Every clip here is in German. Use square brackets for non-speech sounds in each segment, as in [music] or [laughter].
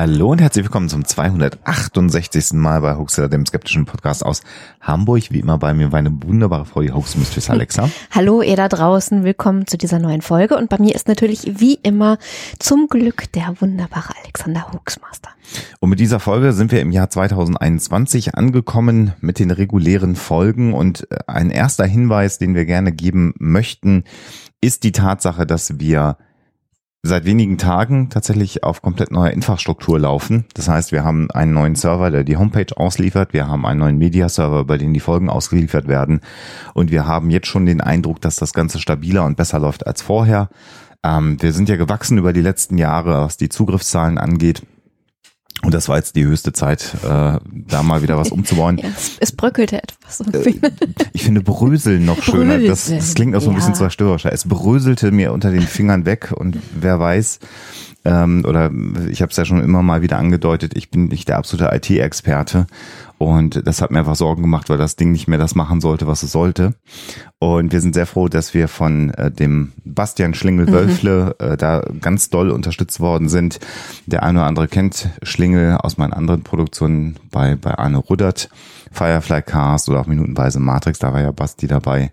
Hallo und herzlich willkommen zum 268. Mal bei Hoaxilla, dem skeptischen Podcast aus Hamburg. Wie immer bei mir meine wunderbare Frau, die Hoax Mistress [laughs] Alexa. Hallo ihr da draußen, willkommen zu dieser neuen Folge und bei mir ist natürlich wie immer zum Glück der wunderbare Alexander Hoaxmaster. Und mit dieser Folge sind wir im Jahr 2021 angekommen mit den regulären Folgen und äh, ein erster Hinweis, den wir gerne geben möchten, ist die Tatsache, dass wir seit wenigen Tagen tatsächlich auf komplett neuer Infrastruktur laufen. Das heißt, wir haben einen neuen Server, der die Homepage ausliefert. Wir haben einen neuen Media-Server, bei dem die Folgen ausgeliefert werden. Und wir haben jetzt schon den Eindruck, dass das Ganze stabiler und besser läuft als vorher. Ähm, wir sind ja gewachsen über die letzten Jahre, was die Zugriffszahlen angeht. Und das war jetzt die höchste Zeit, äh, da mal wieder was [laughs] umzubauen. Ja, es, es bröckelte etwas. Äh, ich finde Bröseln noch schöner. Das, das klingt auch so ein bisschen Ja. zerstörerischer. Es bröselte mir unter den Fingern weg und wer weiß, ähm, oder ich habe es ja schon immer mal wieder angedeutet, ich bin nicht der absolute IT-Experte und das hat mir einfach Sorgen gemacht, weil das Ding nicht mehr das machen sollte, was es sollte. Und wir sind sehr froh, dass wir von äh, dem Bastian Schlingel-Wölfle äh, da ganz doll unterstützt worden sind. Der eine oder andere kennt Schlingel aus meinen anderen Produktionen bei, bei Arne Ruddert, Firefly Cast oder auch Minutenweise Matrix, da war ja Basti dabei.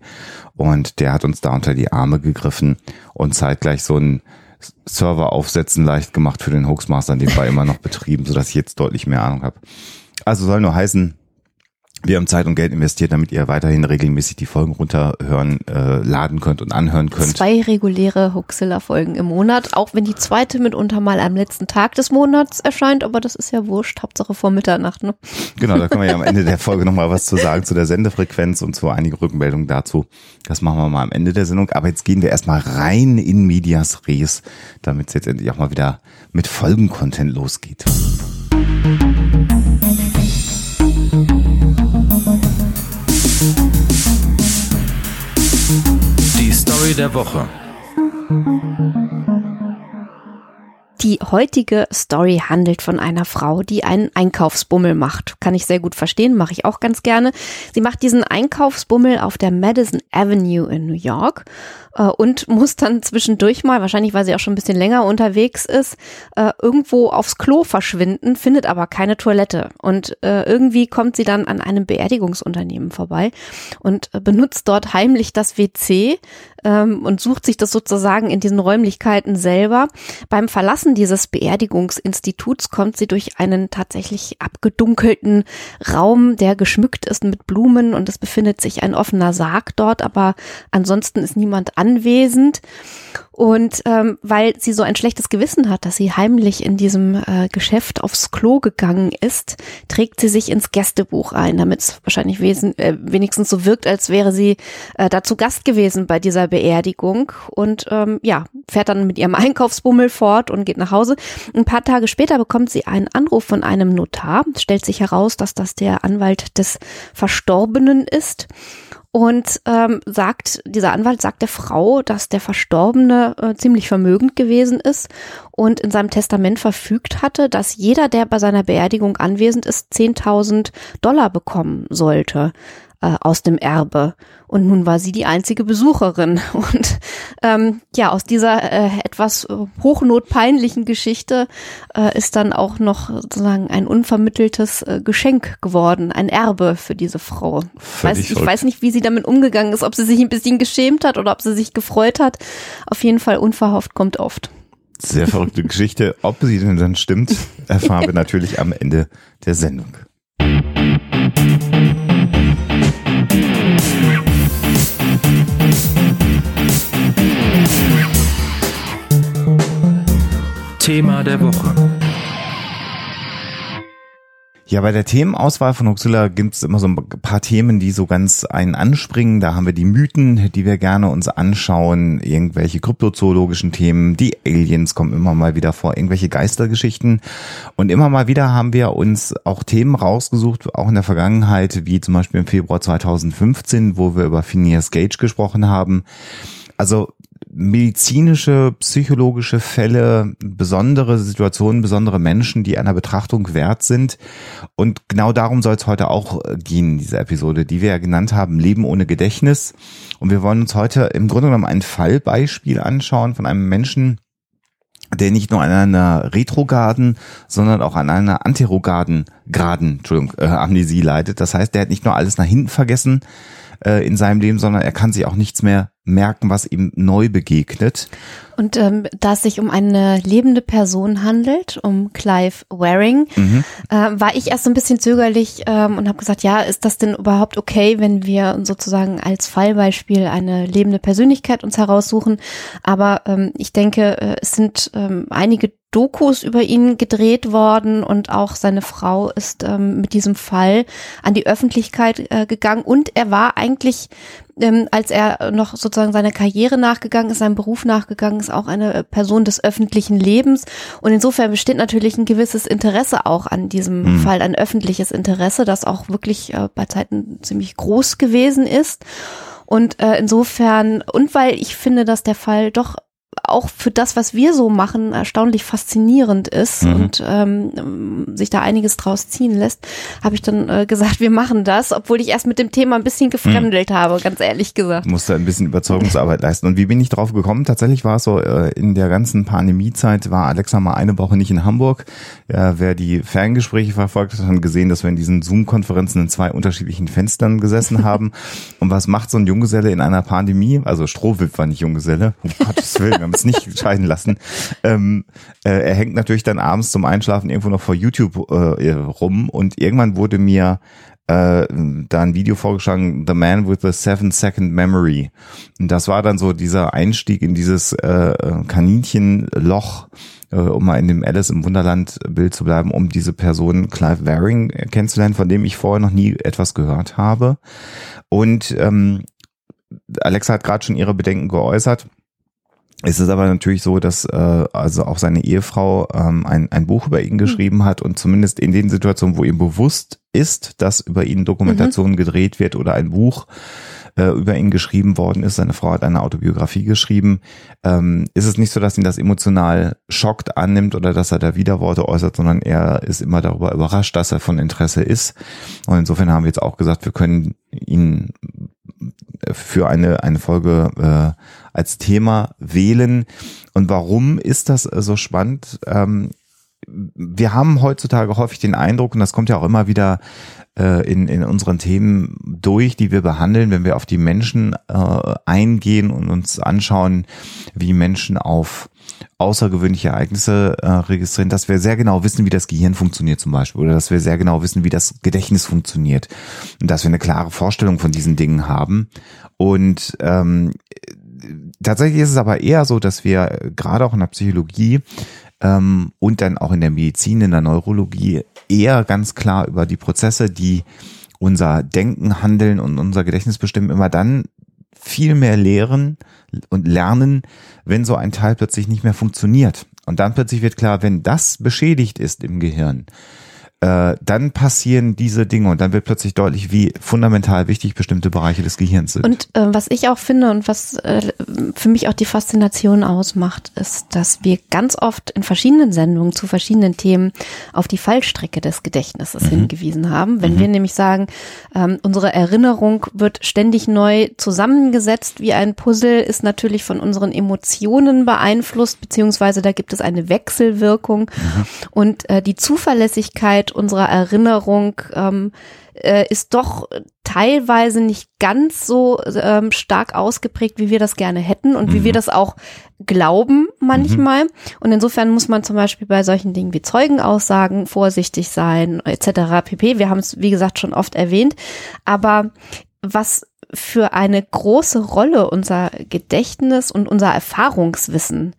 Und der hat uns da unter die Arme gegriffen und zeitgleich so einen Server aufsetzen leicht gemacht für den Hoaxmaster, den war immer noch betrieben, sodass ich jetzt deutlich mehr Ahnung habe. Also soll nur heißen, wir haben Zeit und Geld investiert, damit ihr weiterhin regelmäßig die Folgen runterhören, äh, laden könnt und anhören könnt. Zwei reguläre Huxilla-Folgen im Monat, auch wenn die zweite mitunter mal am letzten Tag des Monats erscheint, aber das ist ja wurscht, Hauptsache vor Mitternacht. Ne? Genau, da können wir ja am Ende der [laughs] Folge nochmal was zu sagen zu der Sendefrequenz und zu einigen Rückmeldungen dazu. Das machen wir mal am Ende der Sendung. Aber jetzt gehen wir erstmal rein in Medias Res, damit es jetzt endlich auch mal wieder mit Folgencontent losgeht. Die Story der Woche. Die heutige Story handelt von einer Frau, die einen Einkaufsbummel macht. Kann ich sehr gut verstehen, mache ich auch ganz gerne. Sie macht diesen Einkaufsbummel auf der Madison Avenue in New York und muss dann zwischendurch mal, wahrscheinlich weil sie auch schon ein bisschen länger unterwegs ist, äh, irgendwo aufs Klo verschwinden, findet aber keine Toilette. Und äh, irgendwie kommt sie dann an einem Beerdigungsunternehmen vorbei und äh, benutzt dort heimlich das WC ähm, und sucht sich das sozusagen in diesen Räumlichkeiten selber. Beim Verlassen dieses Beerdigungsinstituts kommt sie durch einen tatsächlich abgedunkelten Raum, der geschmückt ist mit Blumen und es befindet sich ein offener Sarg dort, aber ansonsten ist niemand anwesend. Und ähm, weil sie so ein schlechtes Gewissen hat, dass sie heimlich in diesem äh, Geschäft aufs Klo gegangen ist, trägt sie sich ins Gästebuch ein, damit es wahrscheinlich wesen, äh, wenigstens so wirkt, als wäre sie äh, dazu Gast gewesen bei dieser Beerdigung. Und ähm, ja, fährt dann mit ihrem [laughs] Einkaufsbummel fort und geht nach Hause. Ein paar Tage später bekommt sie einen Anruf von einem Notar. Es stellt sich heraus, dass das der Anwalt des Verstorbenen ist und ähm, sagt, dieser Anwalt sagt der Frau, dass der Verstorbene äh, ziemlich vermögend gewesen ist und in seinem Testament verfügt hatte, dass jeder, der bei seiner Beerdigung anwesend ist, 10.000 Dollar bekommen sollte äh, aus dem Erbe. Und nun war sie die einzige Besucherin. [laughs] Und ähm, ja, aus dieser äh, etwas äh, hochnotpeinlichen Geschichte äh, ist dann auch noch sozusagen ein unvermitteltes äh, Geschenk geworden, ein Erbe für diese Frau. Weiß, ich verrückt. weiß nicht, wie sie damit umgegangen ist, ob sie sich ein bisschen geschämt hat oder ob sie sich gefreut hat. Auf jeden Fall unverhofft kommt oft. Sehr verrückte [laughs] Geschichte. Ob sie denn dann stimmt, erfahren wir natürlich am Ende der Sendung. Thema der Woche. Ja, bei der Themenauswahl von Huxilla gibt es immer so ein paar Themen, die so ganz einen anspringen. Da haben wir die Mythen, die wir gerne uns anschauen, irgendwelche kryptozoologischen Themen, die Aliens kommen immer mal wieder vor, irgendwelche Geistergeschichten. Und immer mal wieder haben wir uns auch Themen rausgesucht, auch in der Vergangenheit, wie zum Beispiel im Februar 2015, wo wir über Phineas Gage gesprochen haben. Also medizinische, psychologische Fälle, besondere Situationen, besondere Menschen, die einer Betrachtung wert sind. Und genau darum soll es heute auch äh, gehen, in dieser Episode, die wir ja genannt haben, Leben ohne Gedächtnis. Und wir wollen uns heute im Grunde genommen ein Fallbeispiel anschauen von einem Menschen, der nicht nur an einer retrogarden, sondern auch an einer anterogarden Graden, Entschuldigung, äh, Amnesie leidet. Das heißt, der hat nicht nur alles nach hinten vergessen äh, in seinem Leben, sondern er kann sich auch nichts mehr merken, was ihm neu begegnet. Und ähm, da es sich um eine lebende Person handelt, um Clive Waring, mhm. äh, war ich erst so ein bisschen zögerlich ähm, und habe gesagt, ja, ist das denn überhaupt okay, wenn wir sozusagen als Fallbeispiel eine lebende Persönlichkeit uns heraussuchen? Aber ähm, ich denke, äh, es sind ähm, einige Dokus über ihn gedreht worden und auch seine Frau ist ähm, mit diesem Fall an die Öffentlichkeit äh, gegangen und er war eigentlich ähm, als er noch sozusagen seiner Karriere nachgegangen ist, seinem Beruf nachgegangen ist, auch eine Person des öffentlichen Lebens. Und insofern besteht natürlich ein gewisses Interesse auch an diesem mhm. Fall, ein öffentliches Interesse, das auch wirklich äh, bei Zeiten ziemlich groß gewesen ist. Und äh, insofern, und weil ich finde, dass der Fall doch auch für das, was wir so machen, erstaunlich faszinierend ist mhm. und ähm, sich da einiges draus ziehen lässt, habe ich dann äh, gesagt, wir machen das, obwohl ich erst mit dem Thema ein bisschen gefremdelt mhm. habe, ganz ehrlich gesagt. Musste ein bisschen Überzeugungsarbeit leisten. Und wie bin ich drauf gekommen? Tatsächlich war es so, äh, in der ganzen Pandemiezeit war Alexa mal eine Woche nicht in Hamburg. Ja, wer die Ferngespräche verfolgt hat, hat gesehen, dass wir in diesen Zoom-Konferenzen in zwei unterschiedlichen Fenstern gesessen haben. [laughs] und was macht so ein Junggeselle in einer Pandemie? Also Strohwip war nicht Junggeselle, um Gottes Willen haben es nicht [laughs] entscheiden lassen. Ähm, äh, er hängt natürlich dann abends zum Einschlafen irgendwo noch vor YouTube äh, rum und irgendwann wurde mir äh, da ein Video vorgeschlagen, The Man with the Seven Second Memory. Und das war dann so dieser Einstieg in dieses äh, Kaninchenloch, äh, um mal in dem Alice im Wunderland Bild zu bleiben, um diese Person Clive Waring kennenzulernen, von dem ich vorher noch nie etwas gehört habe. Und ähm, Alexa hat gerade schon ihre Bedenken geäußert. Es ist aber natürlich so, dass äh, also auch seine Ehefrau ähm, ein, ein Buch über ihn hm. geschrieben hat und zumindest in den Situationen, wo ihm bewusst ist, dass über ihn Dokumentation mhm. gedreht wird oder ein Buch äh, über ihn geschrieben worden ist, seine Frau hat eine Autobiografie geschrieben, ähm, ist es nicht so, dass ihn das emotional schockt annimmt oder dass er da Widerworte äußert, sondern er ist immer darüber überrascht, dass er von Interesse ist. Und insofern haben wir jetzt auch gesagt, wir können ihn für eine, eine Folge äh, als Thema wählen. Und warum ist das äh, so spannend? Ähm, wir haben heutzutage häufig den Eindruck, und das kommt ja auch immer wieder äh, in, in unseren Themen durch, die wir behandeln, wenn wir auf die Menschen äh, eingehen und uns anschauen, wie Menschen auf außergewöhnliche Ereignisse äh, registrieren, dass wir sehr genau wissen, wie das Gehirn funktioniert zum Beispiel oder dass wir sehr genau wissen, wie das Gedächtnis funktioniert und dass wir eine klare Vorstellung von diesen Dingen haben. Und ähm, tatsächlich ist es aber eher so, dass wir gerade auch in der Psychologie ähm, und dann auch in der Medizin, in der Neurologie eher ganz klar über die Prozesse, die unser Denken, Handeln und unser Gedächtnis bestimmen, immer dann viel mehr lehren und lernen, wenn so ein Teil plötzlich nicht mehr funktioniert. Und dann plötzlich wird klar, wenn das beschädigt ist im Gehirn, äh, dann passieren diese Dinge und dann wird plötzlich deutlich, wie fundamental wichtig bestimmte Bereiche des Gehirns sind. Und äh, was ich auch finde und was äh, für mich auch die Faszination ausmacht, ist, dass wir ganz oft in verschiedenen Sendungen zu verschiedenen Themen auf die Fallstrecke des Gedächtnisses mhm. hingewiesen haben. Wenn mhm. wir nämlich sagen, ähm, unsere Erinnerung wird ständig neu zusammengesetzt wie ein Puzzle, ist natürlich von unseren Emotionen beeinflusst, beziehungsweise da gibt es eine Wechselwirkung mhm. und äh, die Zuverlässigkeit Qualität unserer Erinnerung ähm, äh, ist doch teilweise nicht ganz so ähm, stark ausgeprägt, wie wir das gerne hätten und mhm. wie wir mhm. das auch glauben manchmal. Mhm. Und insofern muss man zum Beispiel bei solchen Dingen wie Zeugenaussagen vorsichtig sein, etc. pp. Wir haben es, wie gesagt, schon oft erwähnt. Aber was für eine große Rolle unser Gedächtnis und unser Erfahrungswissen äh,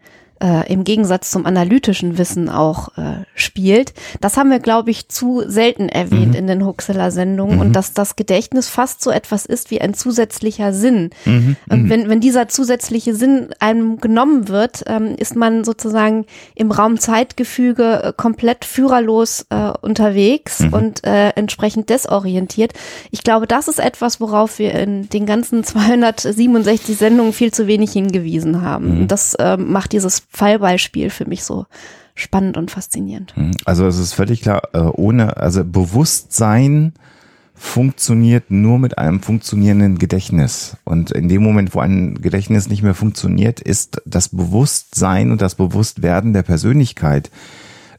im Gegensatz zum analytischen Wissen auch äh, spielt. Das haben wir, glaube ich, zu selten erwähnt Mhm. in den Huxela-Sendungen Mhm. und dass das Gedächtnis fast so etwas ist wie ein zusätzlicher Sinn. Mhm. Und wenn, wenn dieser zusätzliche Sinn einem genommen wird, ähm, ist man sozusagen im Raum-Zeitgefüge äh, komplett führerlos äh, unterwegs Mhm. und äh, entsprechend desorientiert. Ich glaube, das ist etwas, worauf wir in den ganzen [laughs] 267 Sendungen viel zu wenig hingewiesen haben. Mhm. Das ähm, macht dieses Fallbeispiel für mich so spannend und faszinierend. Also es ist völlig klar, äh, ohne, also Bewusstsein funktioniert nur mit einem funktionierenden Gedächtnis. Und in dem Moment, wo ein Gedächtnis nicht mehr funktioniert, ist das Bewusstsein und das Bewusstwerden der Persönlichkeit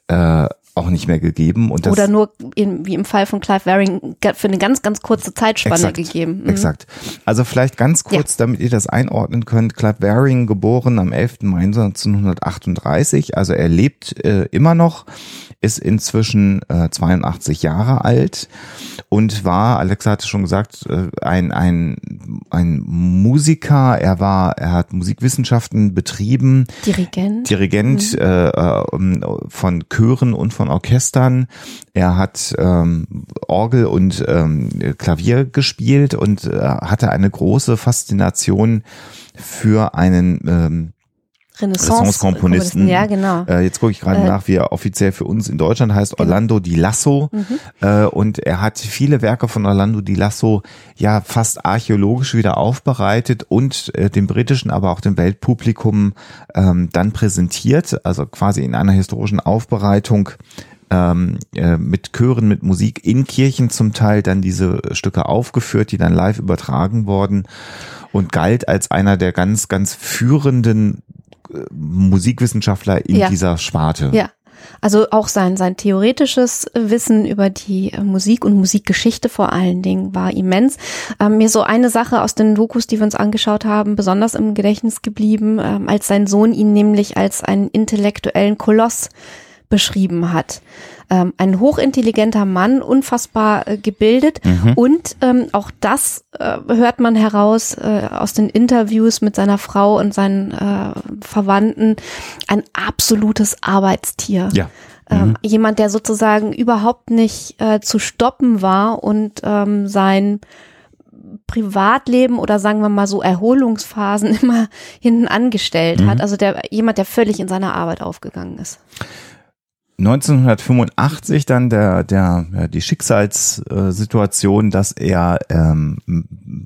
äh, auch nicht mehr gegeben. Und das, Oder nur in, wie im Fall von Clive Waring für eine ganz, ganz kurze Zeitspanne Exakt, gegeben. Mhm. Exakt. Also vielleicht ganz kurz, damit ihr das einordnen könnt. Clive Waring, geboren am 11. Mai 1938, also er lebt äh, immer noch, ist inzwischen äh, 82 Jahre alt und war, Alexa hatte schon gesagt, äh, ein, ein, ein Musiker. Er war, er hat Musikwissenschaften betrieben. Dirigent. Dirigent äh, äh, von Chören und von Orchestern. Er hat ähm, Orgel und ähm, Klavier gespielt und äh, hatte eine große Faszination für einen ähm, Renaissance-Komponisten. Ja, genau. äh, jetzt gucke ich gerade Äh, nach, wie er offiziell für uns in Deutschland heißt, Orlando Di Lasso. Mhm. Äh, und er hat viele Werke von Orlando Di Lasso ja fast archäologisch wieder aufbereitet und äh, dem britischen, aber auch dem Weltpublikum ähm, dann präsentiert, also quasi in einer historischen Aufbereitung ähm, äh, mit Chören, mit Musik in Kirchen zum Teil dann diese Stücke aufgeführt, die dann live übertragen wurden und galt als einer der ganz, ganz führenden äh, Musikwissenschaftler in Ja. dieser Sparte. Ja. Also auch sein, sein theoretisches Wissen über die äh, Musik und Musikgeschichte vor allen Dingen war immens. Ähm, mir so eine Sache aus den Dokus, die wir uns angeschaut haben, besonders im Gedächtnis geblieben, ähm, als sein Sohn ihn nämlich als einen intellektuellen Koloss beschrieben hat. Ähm, ein hochintelligenter Mann, unfassbar äh, gebildet und ähm, auch das äh, hört man heraus äh, aus den Interviews mit seiner Frau und seinen äh, Verwandten, ein absolutes Arbeitstier. Ja. Ähm, jemand, der sozusagen überhaupt nicht äh, zu stoppen war und ähm, sein Privatleben oder sagen wir mal so Erholungsphasen [laughs] immer hinten angestellt hat. Also der jemand, der völlig in seiner Arbeit aufgegangen ist. 1985 dann der, der, ja, die Schicksalssituation, dass er ähm,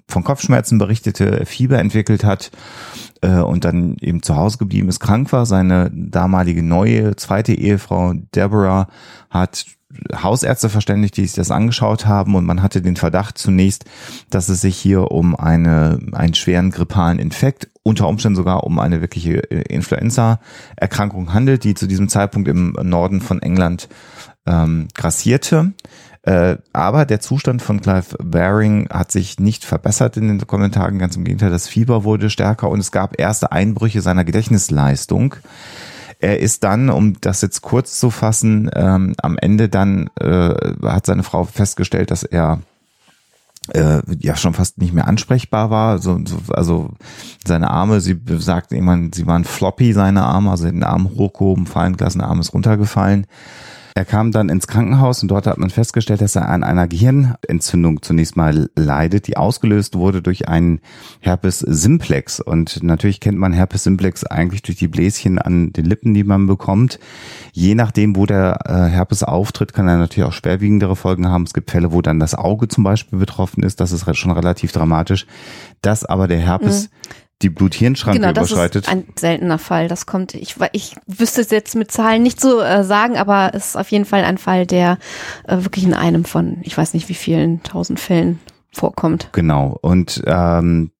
von Kopfschmerzen berichtete, Fieber entwickelt hat äh, und dann eben zu Hause geblieben ist, krank war. Seine damalige neue zweite Ehefrau Deborah hat Hausärzte verständigt, die sich das angeschaut haben und man hatte den Verdacht zunächst, dass es sich hier um eine, einen schweren grippalen Infekt, unter Umständen sogar um eine wirkliche äh, Influenza-Erkrankung handelt, die zu diesem Zeitpunkt im Norden von England ähm, grassierte. Äh, aber der Zustand von Clive Baring hat sich nicht verbessert in den Kommentaren, ganz im Gegenteil, das Fieber wurde stärker und es gab erste Einbrüche seiner Gedächtnisleistung. Er ist dann, um das jetzt kurz zu fassen, ähm, am Ende dann äh, hat seine Frau festgestellt, dass er äh, ja schon fast nicht mehr ansprechbar war. So, so, also seine Arme, sie sagten irgendwann, sie waren floppy, seine Arme, also den Arm hochgehoben, fallen gelassen, der Arm ist runtergefallen. Er kam dann ins Krankenhaus und dort hat man festgestellt, dass er an einer Gehirnentzündung zunächst mal leidet, die ausgelöst wurde durch einen Herpes simplex. Und natürlich kennt man Herpes simplex eigentlich durch die Bläschen an den Lippen, die man bekommt. Je nachdem, wo der äh, Herpes auftritt, kann er natürlich auch schwerwiegendere Folgen haben. Es gibt Fälle, wo dann das Auge zum Beispiel betroffen ist. Das ist schon relativ dramatisch. Dass aber der Herpes die Blut-Hirn-Schranke Genau, das überschreitet. ist ein seltener Fall. Das kommt, ich, ich wüsste es jetzt mit Zahlen nicht so äh, sagen, aber es ist auf jeden Fall ein Fall, der äh, wirklich in einem von, ich weiß nicht wie vielen tausend Fällen vorkommt. Genau. Und ähm,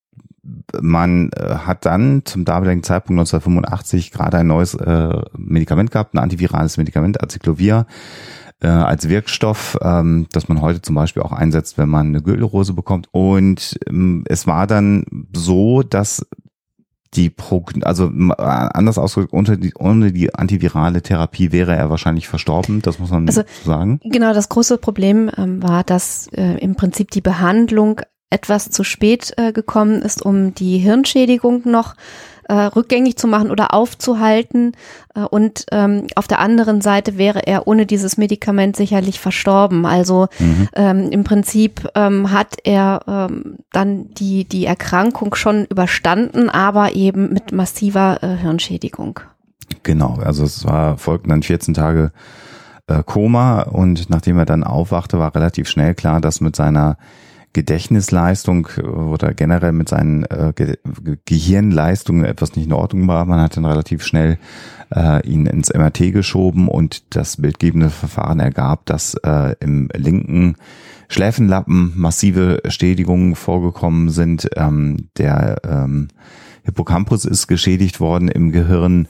man äh, hat dann zum damaligen Zeitpunkt 1985 gerade ein neues äh, Medikament gehabt, ein antivirales Medikament, Acyclovir, äh, als Wirkstoff, ähm, das man heute zum Beispiel auch einsetzt, wenn man eine Gürtelrose bekommt. Und ähm, es war dann so, dass die Progn also äh, anders ausgedrückt, unter die, ohne die antivirale Therapie wäre er wahrscheinlich verstorben, das muss man Also, so sagen. Genau, das große Problem ähm, war, dass äh, im Prinzip die Behandlung etwas zu spät äh, gekommen ist, um die Hirnschädigung noch äh, rückgängig zu machen oder aufzuhalten. Äh, und ähm, auf der anderen Seite wäre er ohne dieses Medikament sicherlich verstorben. Also mhm. ähm, im Prinzip ähm, hat er ähm, dann die, die Erkrankung schon überstanden, aber eben mit massiver äh, Hirnschädigung. Genau, also es war, folgten dann 14 Tage äh, Koma und nachdem er dann aufwachte, war relativ schnell klar, dass mit seiner Gedächtnisleistung äh, oder generell mit seinen äh, Ge Gehirnleistungen etwas nicht in Ordnung war. Man hat dann relativ schnell äh, ihn ins MRT geschoben und das bildgebende Verfahren ergab, dass äh, im linken Schläfenlappen massive Schädigungen vorgekommen sind. Ähm, der ähm, Hippocampus ist geschädigt worden im Gehirn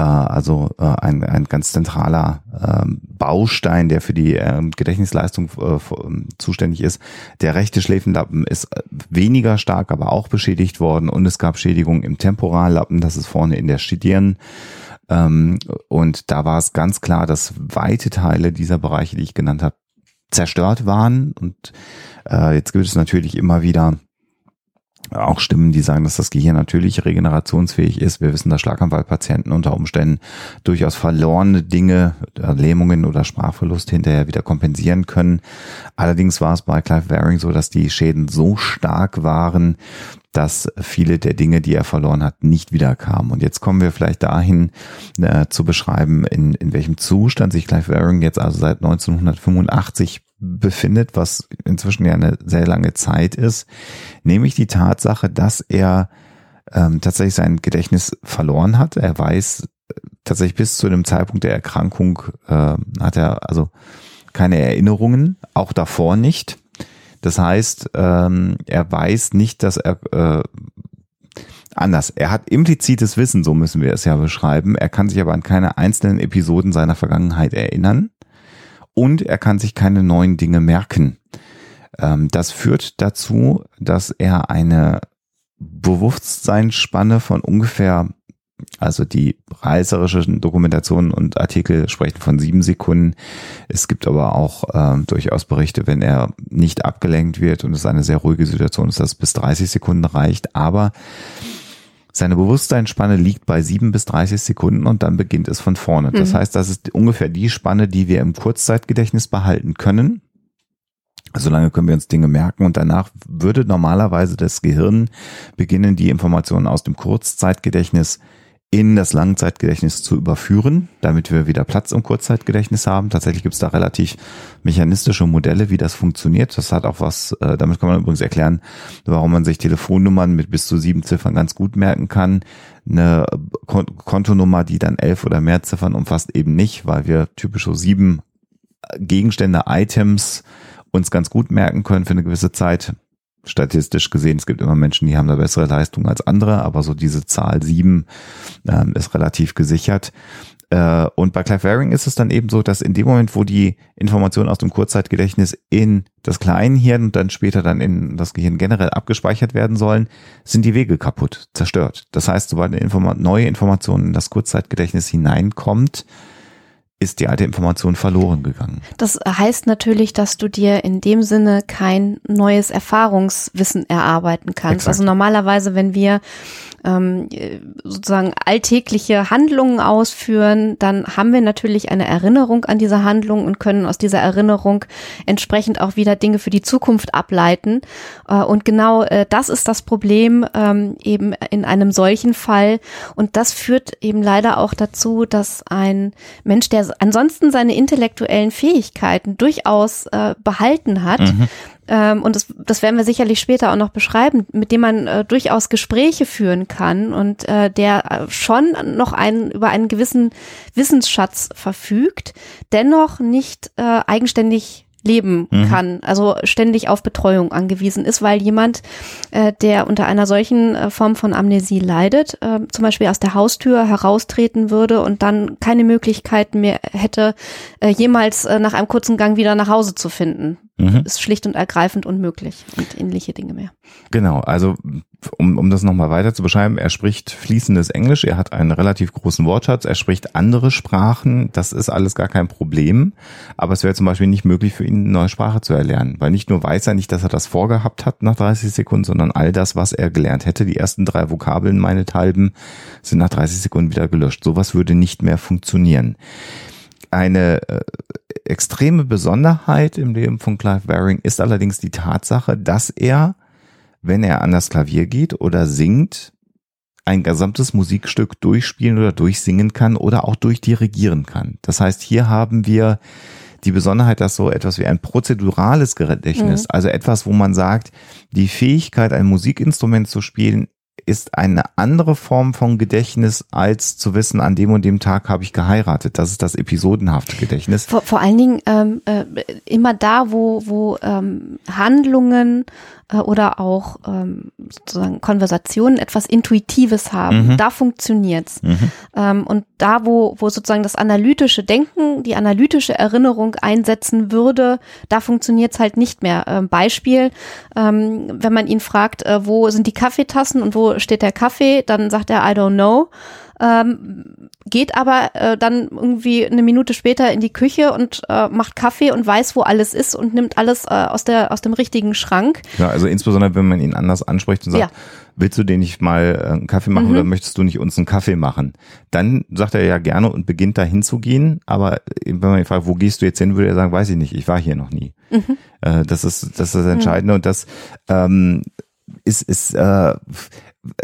also äh, ein, ein ganz zentraler äh, Baustein, der für die äh, Gedächtnisleistung äh, ähm, zuständig ist. Der rechte Schläfenlappen ist äh, weniger stark, aber auch beschädigt worden und es gab Schädigungen im Temporallappen, das ist vorne in der Stirn. Ähm, und da war es ganz klar, dass weite Teile dieser Bereiche, die ich genannt habe, zerstört waren. Und äh, jetzt gibt es natürlich immer wieder auch Stimmen, die sagen, dass das Gehirn natürlich regenerationsfähig ist. Wir wissen, dass Schlaganfallpatienten unter Umständen durchaus verlorene Dinge, äh, Lähmungen oder Sprachverlust hinterher wieder kompensieren können. Allerdings war es bei Clive Waring so, dass die Schäden so stark waren, dass viele der Dinge, die er verloren hat, nicht wiederkamen. Und jetzt kommen wir vielleicht dahin äh, zu beschreiben, in, in welchem Zustand sich Clive Waring jetzt also seit 1985 befindet, was inzwischen ja eine sehr lange Zeit ist, nämlich die Tatsache, dass er ähm, tatsächlich sein Gedächtnis verloren hat. Er weiß äh, tatsächlich bis zu dem Zeitpunkt der Erkrankung äh, hat er also keine Erinnerungen, auch davor nicht. Das heißt, ähm, er weiß nicht, dass er äh, anders. Er hat implizites Wissen, so müssen wir es ja beschreiben. Er kann sich aber an keine einzelnen Episoden seiner Vergangenheit erinnern und er kann sich keine neuen Dinge merken. Ähm, das führt dazu, dass er eine Bewusstseinsspanne von ungefähr, also die reißerischen Dokumentationen und Artikel sprechen von sieben Sekunden. Es gibt aber auch äh, durchaus Berichte, wenn er nicht abgelenkt wird und es eine sehr ruhige Situation ist, dass bis 30 Sekunden reicht. Aber seine Bewusstseinsspanne liegt bei sieben bis 30 Sekunden und dann beginnt es von vorne. Das mhm. heißt, das ist ungefähr die Spanne, die wir im Kurzzeitgedächtnis behalten können. Solange können wir uns Dinge merken und danach würde normalerweise das Gehirn beginnen, die Informationen aus dem Kurzzeitgedächtnis in das Langzeitgedächtnis zu überführen, damit wir wieder Platz im Kurzzeitgedächtnis haben. Tatsächlich gibt es da relativ mechanistische Modelle, wie das funktioniert. Das hat auch was, äh, damit kann man übrigens erklären, warum man sich Telefonnummern mit bis zu sieben Ziffern ganz gut merken kann. Eine Kontonummer, die dann elf oder mehr Ziffern umfasst, eben nicht, weil wir typisch so sieben Gegenstände, Items uns ganz gut merken können für eine gewisse Zeit statistisch gesehen, es gibt immer Menschen, die haben da bessere Leistung als andere, aber so diese Zahl sieben ähm, ist relativ gesichert. Äh, und bei Clive Waring ist es dann eben so, dass in dem Moment, wo die Informationen aus dem Kurzzeitgedächtnis in das Kleinhirn und dann später dann in das Gehirn generell abgespeichert werden sollen, sind die Wege kaputt, zerstört. Das heißt, sobald eine Informa neue Information in das Kurzzeitgedächtnis hineinkommt, ist die alte Information verloren gegangen. Das heißt natürlich, dass du dir in dem Sinne kein neues Erfahrungswissen erarbeiten kannst. Exakt. Also normalerweise, wenn wir ähm, sozusagen alltägliche Handlungen ausführen, dann haben wir natürlich eine Erinnerung an diese Handlung und können aus dieser Erinnerung entsprechend auch wieder Dinge für die Zukunft ableiten. Äh, und genau äh, das ist das Problem ähm, eben in einem solchen Fall. Und das führt eben leider auch dazu, dass ein Mensch, der ansonsten seine intellektuellen Fähigkeiten durchaus äh, behalten hat, mhm ähm, und das, das werden wir sicherlich später auch noch beschreiben, mit dem man äh, durchaus Gespräche führen kann und äh, der äh, schon noch einen, über einen gewissen Wissensschatz verfügt, dennoch nicht äh, eigenständig leben mhm. kann, also ständig auf Betreuung angewiesen ist, weil jemand, äh, der unter einer solchen äh, Form von Amnesie leidet, äh, zum Beispiel aus der Haustür heraustreten würde und dann keine Möglichkeit mehr hätte, äh, jemals äh, nach einem kurzen Gang wieder nach Hause zu finden Mhm. ist schlicht und ergreifend unmöglich und ähnliche Dinge mehr. Genau, also um, um das nochmal weiter zu beschreiben, er spricht fließendes Englisch, er hat einen relativ großen Wortschatz, er spricht andere Sprachen, das ist alles gar kein Problem, aber es wäre zum Beispiel nicht möglich für ihn, eine neue Sprache zu erlernen, weil nicht nur weiß er nicht, dass er das vorgehabt hat nach 30 Sekunden, sondern all das, was er gelernt hätte, die ersten drei Vokabeln meinethalben, sind nach 30 Sekunden wieder gelöscht. Sowas würde nicht mehr funktionieren. Eine äh, extreme Besonderheit im Leben von Clive Waring ist allerdings die Tatsache, dass er wenn er an das Klavier geht oder singt, ein gesamtes Musikstück durchspielen oder durchsingen kann oder auch durchdirigieren kann. Das heißt, hier haben wir die Besonderheit, dass so etwas wie ein prozedurales Gedächtnis, Mhm. also etwas, wo man sagt, die Fähigkeit, ein Musikinstrument zu spielen, ist eine andere Form von Gedächtnis, als zu wissen, an dem und dem Tag habe ich geheiratet. Das ist das episodenhafte Gedächtnis. Vor, vor allen Dingen ähm, äh, immer da, wo, wo ähm, Handlungen äh, oder auch ähm, sozusagen Konversationen etwas Intuitives haben, Mhm. da funktioniert's. Mhm. Ähm, und da, wo, wo sozusagen das analytische Denken, die analytische Erinnerung einsetzen würde, da funktioniert's halt nicht mehr. Ähm, Beispiel, ähm, wenn man ihn fragt, äh, wo sind die Kaffeetassen und wo steht der Kaffee, dann sagt er, I don't know. Ähm, geht aber äh, dann irgendwie eine Minute später in die Küche und äh, macht Kaffee und weiß, wo alles ist und nimmt alles äh, aus der aus dem richtigen Schrank. Ja, also insbesondere, wenn man ihn anders anspricht und sagt, Ja. willst du den nicht mal äh, einen Kaffee machen Mhm. oder möchtest du nicht uns einen Kaffee machen? Dann sagt er ja gerne und beginnt da hinzugehen, aber wenn man ihn fragt, wo gehst du jetzt hin, würde er sagen, weiß ich nicht, ich war hier noch nie. Mhm. Äh, das ist das ist das Entscheidende und das ähm, ist, ist äh,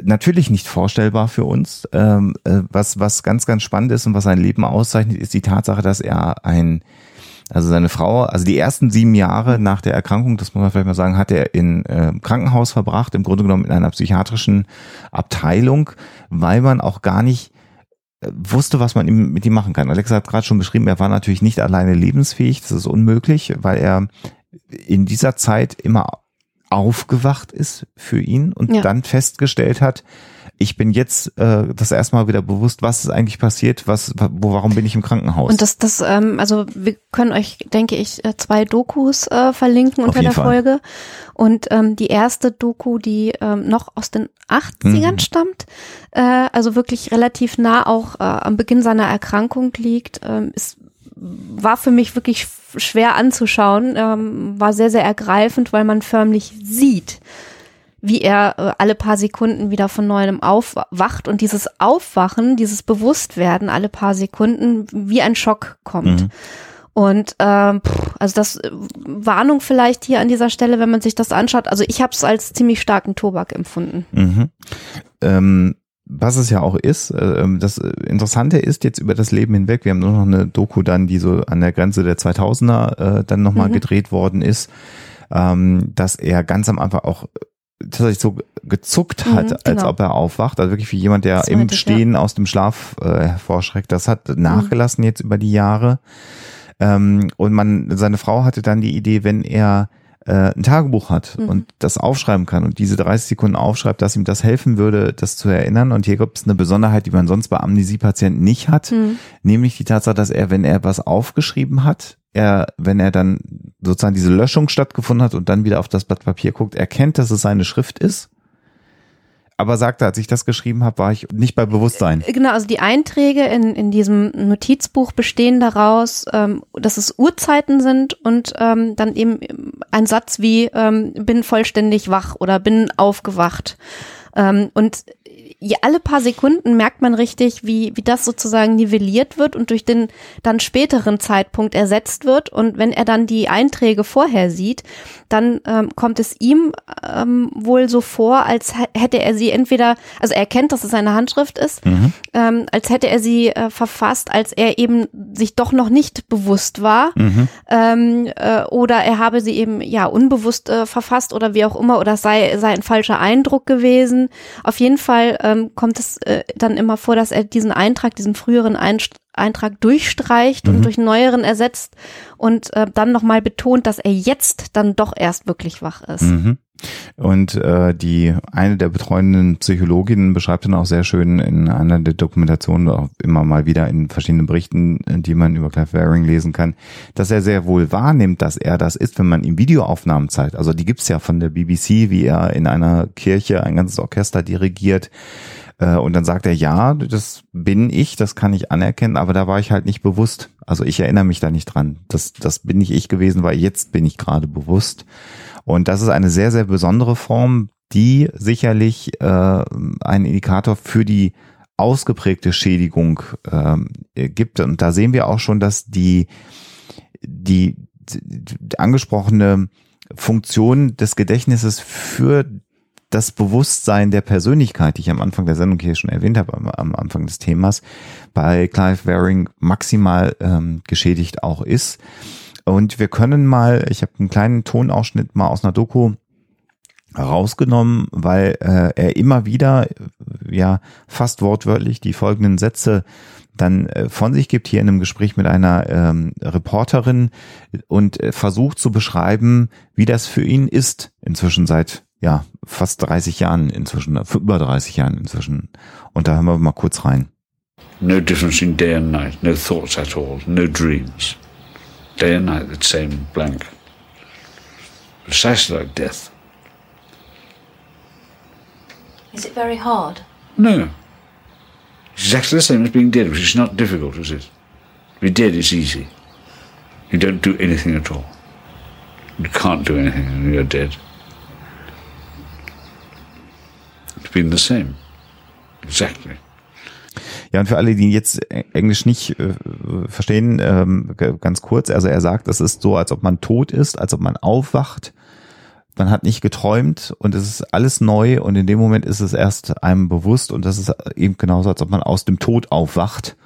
natürlich nicht vorstellbar für uns. Ähm, äh, was, was ganz, ganz spannend ist und was sein Leben auszeichnet, ist die Tatsache, dass er ein, also seine Frau, also die ersten sieben Jahre nach der Erkrankung, das muss man vielleicht mal sagen, hat er in äh, Krankenhaus verbracht, im Grunde genommen in einer psychiatrischen Abteilung, weil man auch gar nicht äh, wusste, was man ihm, mit ihm machen kann. Alexa hat gerade schon beschrieben, er war natürlich nicht alleine lebensfähig, das ist unmöglich, weil er in dieser Zeit immer aufgewacht ist für ihn und Ja. dann festgestellt hat, ich bin jetzt äh, das erste Mal wieder bewusst, was ist eigentlich passiert, was, wo, warum bin ich im Krankenhaus? Und das, das, ähm, also wir können euch, denke ich, äh, zwei Dokus äh, verlinken unter der Fall. Folge. Und ähm, die erste Doku, die ähm, noch aus den 80ern Mhm. stammt, äh, also wirklich relativ nah auch äh, am Beginn seiner Erkrankung liegt, ähm, ist war für mich wirklich schwer anzuschauen, ähm, war sehr, sehr ergreifend, weil man förmlich sieht, wie er äh, alle paar Sekunden wieder von neuem aufwacht und dieses Aufwachen, dieses Bewusstwerden alle paar Sekunden wie ein Schock kommt. Mhm. Und ähm, also das äh, Warnung vielleicht hier an dieser Stelle, wenn man sich das anschaut. Also ich habe es als ziemlich starken Tobak empfunden. Mhm. Ähm, was es ja auch ist, ähm, das Interessante ist jetzt über das Leben hinweg, wir haben nur noch eine Doku dann, die so an der Grenze der 2000er äh, dann nochmal Mhm. gedreht worden ist, ähm, dass er ganz am Anfang auch tatsächlich so gezuckt Mhm, hat, als genau. ob er aufwacht. Also wirklich wie jemand, der im ich, ja. Stehen aus dem Schlaf äh, hervorschreckt. Das hat Mhm. nachgelassen jetzt über die Jahre. Ähm, und man, seine Frau hatte dann die Idee, wenn er äh, ein Tagebuch hat Mhm. und das aufschreiben kann und diese 30 Sekunden aufschreibt, dass ihm das helfen würde, das zu erinnern. Und hier gibt es eine Besonderheit, die man sonst bei Amnesiepatienten nicht hat, Hm. nämlich die Tatsache, dass er, wenn er was aufgeschrieben hat, er, wenn er dann sozusagen diese Löschung stattgefunden hat und dann wieder auf das Blatt Papier guckt, erkennt, dass es seine Schrift ist. Aber sagte, als ich das geschrieben habe, war ich nicht bei Bewusstsein. Genau, also die Einträge in, in diesem Notizbuch bestehen daraus, ähm, dass es Uhrzeiten sind und ähm, dann eben ein Satz wie ähm, bin vollständig wach oder bin aufgewacht. Ähm, und alle paar Sekunden merkt man richtig, wie, wie das sozusagen nivelliert wird und durch den dann späteren Zeitpunkt ersetzt wird. Und wenn er dann die Einträge vorher sieht, dann ähm, kommt es ihm ähm, wohl so vor, als hä- hätte er sie entweder, also er kennt, dass es seine Handschrift ist, Mhm. ähm, als hätte er sie äh, verfasst, als er eben sich doch noch nicht bewusst war. Mhm. Ähm, äh, oder er habe sie eben ja unbewusst äh, verfasst oder wie auch immer, oder sei, sei ein falscher Eindruck gewesen. Auf jeden Fall ähm, kommt es äh, dann immer vor, dass er diesen Eintrag, diesen früheren Einst Eintrag durchstreicht Mhm. und durch neueren ersetzt und äh, dann nochmal betont, dass er jetzt dann doch erst wirklich wach ist. Mhm. Und äh, die eine der betreuenden Psychologinnen beschreibt dann auch sehr schön in einer der Dokumentationen, auch immer mal wieder in verschiedenen Berichten, die man über Clive Waring lesen kann, dass er sehr wohl wahrnimmt, dass er das ist, wenn man ihm Videoaufnahmen zeigt. Also die gibt's ja von der BBC, wie er in einer Kirche ein ganzes Orchester dirigiert. Äh, und dann sagt er, ja, das bin ich, das kann ich anerkennen, aber da war ich halt nicht bewusst. Also ich erinnere mich da nicht dran. Das, das bin nicht ich gewesen, weil jetzt bin ich gerade bewusst. Und das ist eine sehr, sehr besondere Form, die sicherlich äh, einen Indikator für die ausgeprägte Schädigung äh, gibt. Und da sehen wir auch schon, dass die, die, die angesprochene Funktion des Gedächtnisses für das Bewusstsein der Persönlichkeit, die ich am Anfang der Sendung hier schon erwähnt habe, am, am Anfang des Themas, bei Clive Waring maximal ähm, geschädigt auch ist. Und wir können mal, ich habe einen kleinen Tonausschnitt mal aus einer Doku rausgenommen, weil äh, er immer wieder, ja, fast wortwörtlich die folgenden Sätze dann äh, von sich gibt hier in einem Gespräch mit einer ähm, Reporterin und äh, versucht zu beschreiben, wie das für ihn ist, inzwischen seit ja fast 30 Jahren inzwischen, über 30 Jahren inzwischen. Und da hören wir mal kurz rein. No difference in day and night, no thoughts at all, no dreams. Day and night, the same blank. Precisely like death. Is it very hard? No. It's Exactly the same as being dead, which is not difficult, is it? To be dead is easy. You don't do anything at all. You can't do anything when you're dead. It's been the same. Exactly. Ja, und für alle, die jetzt Englisch nicht äh, verstehen, ähm, ganz kurz, also er sagt, es ist so, als ob man tot ist, als ob man aufwacht. Man hat nicht geträumt und es ist alles neu und in dem Moment ist es erst einem bewusst und das ist eben genauso, als ob man aus dem Tod aufwacht.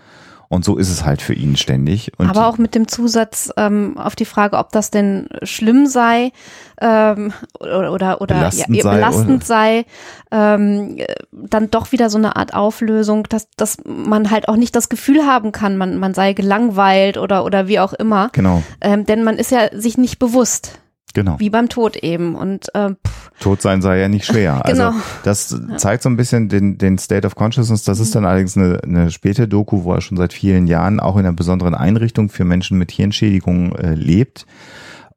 Und so ist es halt für ihn ständig. Und Aber auch mit dem Zusatz ähm, auf die Frage, ob das denn schlimm sei ähm, oder oder, oder Belastend ja, sei, belastend oder? sei, ähm, dann doch wieder so eine Art Auflösung, dass, dass man halt auch nicht das Gefühl haben kann, man, man sei gelangweilt oder, oder wie auch immer. Genau, Ähm, denn man ist ja sich nicht bewusst, genau. wie beim Tod eben. Und ähm, Tot sein sei ja nicht schwer. [laughs] Genau. Also das zeigt so ein bisschen den, den State of Consciousness. Das ist dann allerdings eine, eine späte Doku, wo er schon seit vielen Jahren auch in einer besonderen Einrichtung für Menschen mit Hirnschädigungen äh, lebt.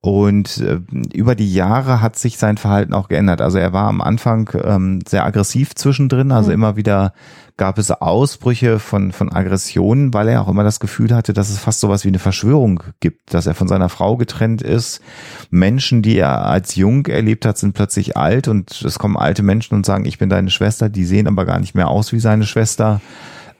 Und äh, über die Jahre hat sich sein Verhalten auch geändert. Also er war am Anfang ähm, sehr aggressiv zwischendrin, also immer wieder gab es Ausbrüche von, von Aggressionen, weil er auch immer das Gefühl hatte, dass es fast sowas wie eine Verschwörung gibt, dass er von seiner Frau getrennt ist. Menschen, die er als jung erlebt hat, sind plötzlich alt und es kommen alte Menschen und sagen, ich bin deine Schwester, die sehen aber gar nicht mehr aus wie seine Schwester.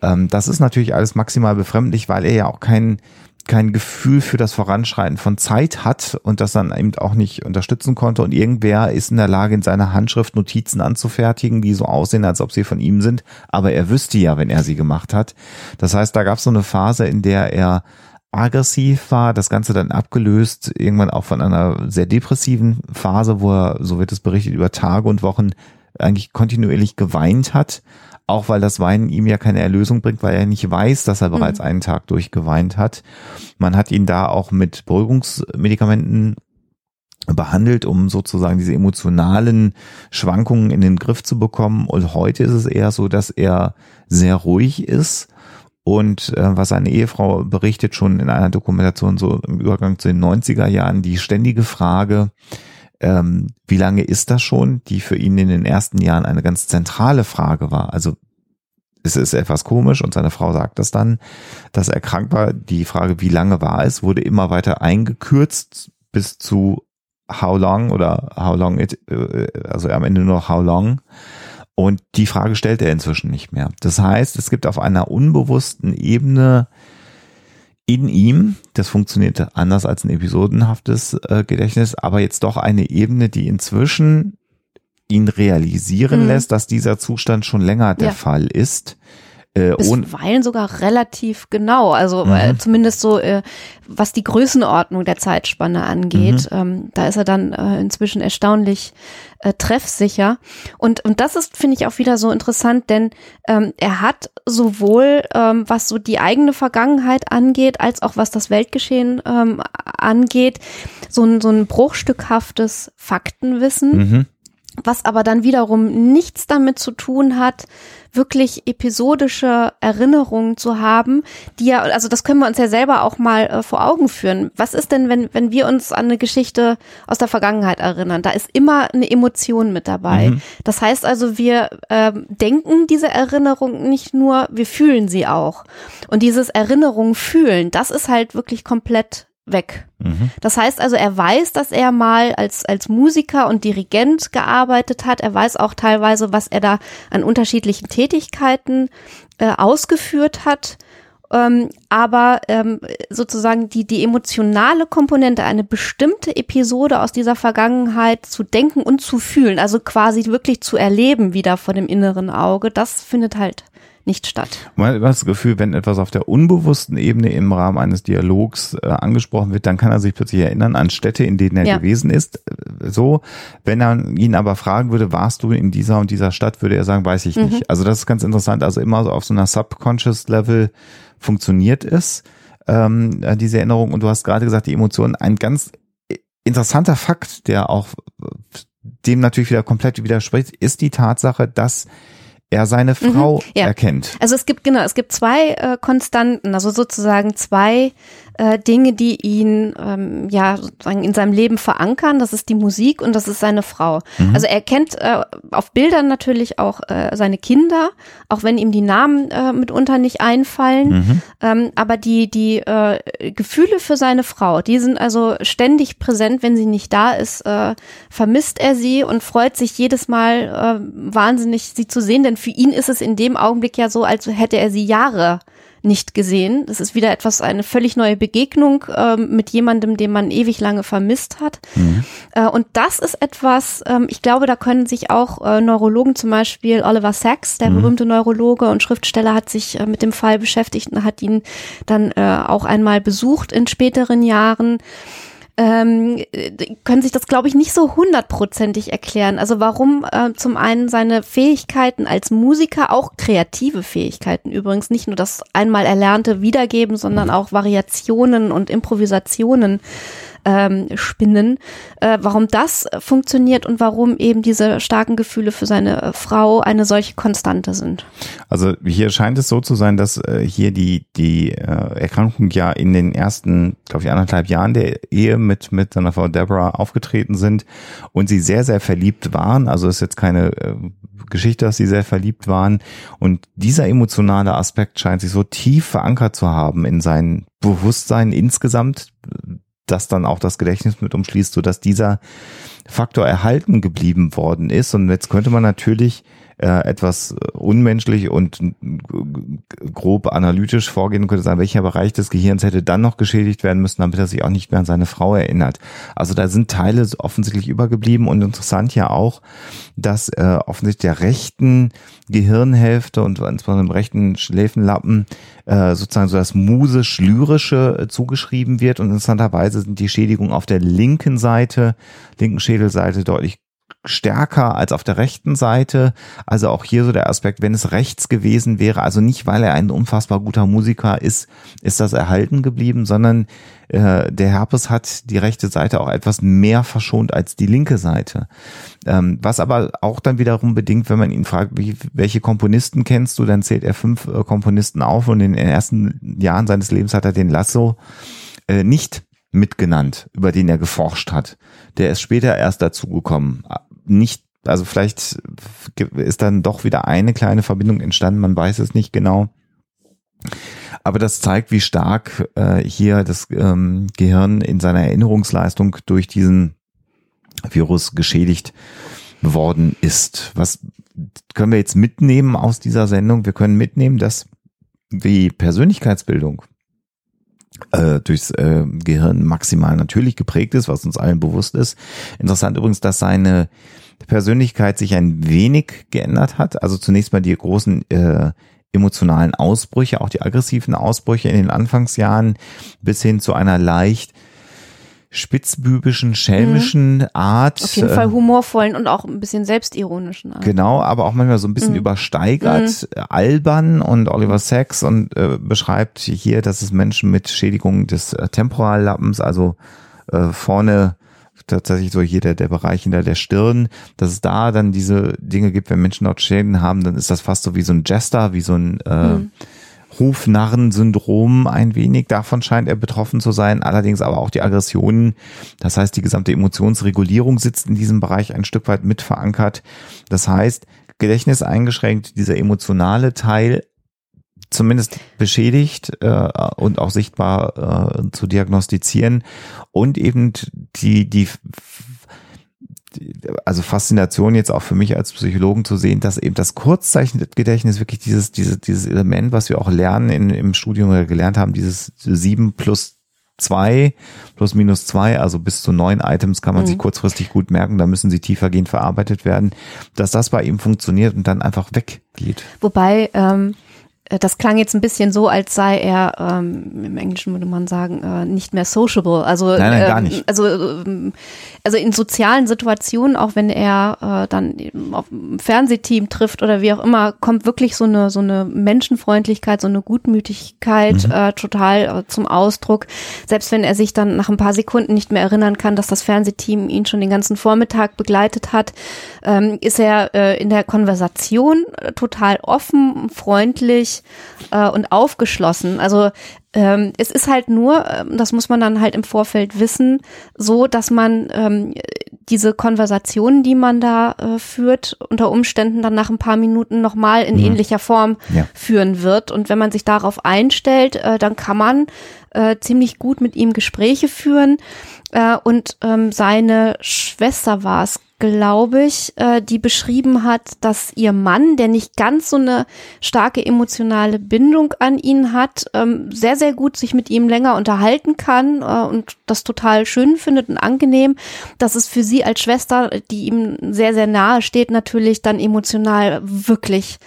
Ähm, das ist natürlich alles maximal befremdlich, weil er ja auch kein, kein Gefühl für das Voranschreiten von Zeit hat und das dann eben auch nicht unterstützen konnte. Und irgendwer ist in der Lage, in seiner Handschrift Notizen anzufertigen, die so aussehen, als ob sie von ihm sind. Aber er wüsste ja, wenn er sie gemacht hat. Das heißt, da gab es so eine Phase, in der er aggressiv war, das Ganze dann abgelöst, irgendwann auch von einer sehr depressiven Phase, wo er, so wird es berichtet, über Tage und Wochen eigentlich kontinuierlich geweint hat, auch weil das Weinen ihm ja keine Erlösung bringt, weil er nicht weiß, dass er bereits einen Tag durchgeweint hat. Man hat ihn da auch mit Beruhigungsmedikamenten behandelt, um sozusagen diese emotionalen Schwankungen in den Griff zu bekommen. Und heute ist es eher so, dass er sehr ruhig ist. Und äh, was seine Ehefrau berichtet schon in einer Dokumentation so im Übergang zu den 90er Jahren, die ständige Frage, ähm, wie lange ist das schon, die für ihn in den ersten Jahren eine ganz zentrale Frage war. Also es ist etwas komisch und seine Frau sagt das dann, dass er krank war. Die Frage, wie lange war es, wurde immer weiter eingekürzt bis zu how long oder how long it, äh, also am Ende nur how long. Und die Frage stellt er inzwischen nicht mehr. Das heißt, es gibt auf einer unbewussten Ebene in ihm, das funktioniert anders als ein episodenhaftes äh, Gedächtnis, aber jetzt doch eine Ebene, die inzwischen ihn realisieren Mhm. lässt, dass dieser Zustand schon länger der Ja. Fall ist. Äh, bisweilen sogar relativ genau. Also Mhm. äh, zumindest so, äh, was die Größenordnung der Zeitspanne angeht. Mhm. Ähm, da ist er dann äh, inzwischen erstaunlich äh, treffsicher. Und, und das ist, finde ich, auch wieder so interessant, denn ähm, er hat sowohl, ähm, was so die eigene Vergangenheit angeht, als auch was das Weltgeschehen ähm, angeht, so ein, so ein bruchstückhaftes Faktenwissen mhm, was aber dann wiederum nichts damit zu tun hat, wirklich episodische Erinnerungen zu haben, die ja, also das können wir uns ja selber auch mal äh, vor Augen führen. Was ist denn, wenn, wenn wir uns an eine Geschichte aus der Vergangenheit erinnern? Da ist immer eine Emotion mit dabei. Mhm. Das heißt also, wir ähm, denken diese Erinnerung nicht nur, wir fühlen sie auch. Und dieses Erinnerung fühlen, das ist halt wirklich komplett weg. Mhm. Das heißt also, er weiß, dass er mal als, als Musiker und Dirigent gearbeitet hat. Er weiß auch teilweise, was er da an unterschiedlichen Tätigkeiten äh, ausgeführt hat. Ähm, aber ähm, sozusagen die, die emotionale Komponente, eine bestimmte Episode aus dieser Vergangenheit zu denken und zu fühlen, also quasi wirklich zu erleben wieder vor dem inneren Auge, das findet halt nicht statt. Man hat das Gefühl, wenn etwas auf der unbewussten Ebene im Rahmen eines Dialogs äh, angesprochen wird, dann kann er sich plötzlich erinnern an Städte, in denen er Ja. gewesen ist. Äh, So, wenn er ihn aber fragen würde, warst du in dieser und dieser Stadt, würde er sagen, weiß ich Mhm. nicht. Also das ist ganz interessant. Also immer so auf so einer Subconscious Level funktioniert es, ähm, äh, diese Erinnerung. Und du hast gerade gesagt, die Emotionen, ein ganz interessanter Fakt, der auch äh, dem natürlich wieder komplett widerspricht, ist die Tatsache, dass er seine Frau Mhm. ja. erkennt. Also es gibt genau, es gibt zwei äh, Konstanten, also sozusagen zwei äh, Dinge, die ihn ähm, ja sozusagen in seinem Leben verankern. Das ist die Musik und das ist seine Frau. Also er kennt äh, auf Bildern natürlich auch äh, seine Kinder, auch wenn ihm die Namen äh, mitunter nicht einfallen. Mhm. Ähm, aber die die äh, Gefühle für seine Frau, die sind also ständig präsent. Wenn sie nicht da ist, äh, vermisst er sie und freut sich jedes Mal äh, wahnsinnig, sie zu sehen. Denn für ihn ist es in dem Augenblick ja so, als hätte er sie Jahre nicht gesehen. Das ist wieder etwas, eine völlig neue Begegnung ähm, mit jemandem, den man ewig lange vermisst hat. Äh, und das ist etwas, ähm, ich glaube, da können sich auch äh, Neurologen, zum Beispiel Oliver Sacks, der berühmte Neurologe und Schriftsteller, hat sich äh, mit dem Fall beschäftigt und hat ihn dann äh, auch einmal besucht in späteren Jahren ähm, äh, können sich das, glaube ich, nicht so hundertprozentig erklären. Also warum äh, zum einen seine Fähigkeiten als Musiker, auch kreative Fähigkeiten übrigens, nicht nur das einmal Erlernte wiedergeben, sondern auch Variationen und Improvisationen ähm, spinnen, äh, warum das funktioniert und warum eben diese starken Gefühle für seine äh, Frau eine solche Konstante sind. Also hier scheint es so zu sein, dass äh, hier die die äh, Erkrankung ja in den ersten, glaube ich, anderthalb Jahren der Ehe mit mit seiner Frau Deborah aufgetreten sind und sie sehr sehr verliebt waren. Also ist jetzt keine äh, Geschichte, dass sie sehr verliebt waren und dieser emotionale Aspekt scheint sich so tief verankert zu haben in sein Bewusstsein insgesamt, das dann auch das Gedächtnis mit umschließt, so dass dieser Faktor erhalten geblieben worden ist. Und jetzt könnte man natürlich äh, etwas unmenschlich und äh, grob analytisch vorgehen könnte sagen, welcher Bereich des Gehirns hätte dann noch geschädigt werden müssen, damit er sich auch nicht mehr an seine Frau erinnert. Also da sind Teile offensichtlich übergeblieben und interessant ja auch, dass äh, offensichtlich der rechten Gehirnhälfte und insbesondere im rechten Schläfenlappen äh, sozusagen so das musisch-lyrische äh, zugeschrieben wird und interessanterweise sind die Schädigungen auf der linken Seite, linken Schädelseite deutlich stärker als auf der rechten Seite. Also auch hier so der Aspekt, wenn es rechts gewesen wäre, also nicht, weil er ein unfassbar guter Musiker ist, ist das erhalten geblieben, sondern äh, der Herpes hat die rechte Seite auch etwas mehr verschont als die linke Seite. Ähm, was aber auch dann wiederum bedingt, wenn man ihn fragt, welche Komponisten kennst du, dann zählt er fünf äh, Komponisten auf und in den ersten Jahren seines Lebens hat er den Lasso äh, nicht mitgenannt, über den er geforscht hat. Der ist später erst dazugekommen. Nicht, also vielleicht ist dann doch wieder eine kleine Verbindung entstanden, man weiß es nicht genau. Aber das zeigt, wie stark äh, hier das ähm, Gehirn in seiner Erinnerungsleistung durch diesen Virus geschädigt worden ist. Was können wir jetzt mitnehmen aus dieser Sendung? Wir können mitnehmen, dass die Persönlichkeitsbildung äh, durchs äh, Gehirn maximal natürlich geprägt ist, was uns allen bewusst ist. Interessant übrigens, dass seine Persönlichkeit sich ein wenig geändert hat. Also zunächst mal die großen äh, emotionalen Ausbrüche, auch die aggressiven Ausbrüche in den Anfangsjahren bis hin zu einer leicht spitzbübischen, schelmischen Art. Mhm. Auf jeden Fall humorvollen und auch ein bisschen selbstironischen. Art. Genau, aber auch manchmal so ein bisschen Mhm. übersteigert, äh, albern und Oliver Sacks und äh, beschreibt hier, dass es Menschen mit Schädigung des äh, Temporallappens, also äh, vorne tatsächlich so hier der, der Bereich hinter der Stirn, dass es da dann diese Dinge gibt, wenn Menschen dort Schäden haben, dann ist das fast so wie so ein Jester, wie so ein äh, Hufnarren-Syndrom ein wenig. Davon scheint er betroffen zu sein. Allerdings aber auch die Aggressionen. Das heißt, die gesamte Emotionsregulierung sitzt in diesem Bereich ein Stück weit mit verankert. Das heißt, Gedächtnis eingeschränkt, dieser emotionale Teil zumindest beschädigt äh, und auch sichtbar äh, zu diagnostizieren und eben die die- also Faszination jetzt auch für mich als Psychologen zu sehen, dass eben das Kurzzeichengedächtnis wirklich dieses, dieses, dieses Element, was wir auch lernen in, im Studium oder gelernt haben, dieses sieben plus zwei plus minus zwei, also bis zu neun Items kann man sich kurzfristig gut merken, da müssen sie tiefergehend verarbeitet werden, dass das bei ihm funktioniert und dann einfach weggeht. Wobei, ähm, äh, das klang jetzt ein bisschen so, als sei er, ähm, im Englischen würde man sagen, äh, nicht mehr sociable. Also, Nein, nein, ähm, gar nicht. Also, ähm, also in sozialen Situationen, auch wenn er äh, dann auf ein Fernsehteam trifft oder wie auch immer, kommt wirklich so eine so eine Menschenfreundlichkeit, so eine Gutmütigkeit Mhm. äh, total äh, zum Ausdruck. Selbst wenn er sich dann nach ein paar Sekunden nicht mehr erinnern kann, dass das Fernsehteam ihn schon den ganzen Vormittag begleitet hat, ähm, ist er äh, in der Konversation äh, total offen, freundlich äh, und aufgeschlossen. Also ähm, es ist halt nur, ähm, das muss man dann halt im Vorfeld wissen, so, dass man ähm, diese Konversationen, die man da äh, führt, unter Umständen dann nach ein paar Minuten nochmal in ähnlicher Form Ja. führen wird. Und wenn man sich darauf einstellt, äh, dann kann man äh, ziemlich gut mit ihm Gespräche führen. Äh, und ähm, seine Schwester war es, glaube ich, äh, die beschrieben hat, dass ihr Mann, der nicht ganz so eine starke emotionale Bindung an ihn hat, ähm, sehr, sehr gut sich mit ihm länger unterhalten kann äh, und das total schön findet und angenehm. Dass es für sie als Schwester, die ihm sehr, sehr nahe steht, natürlich dann emotional wirklich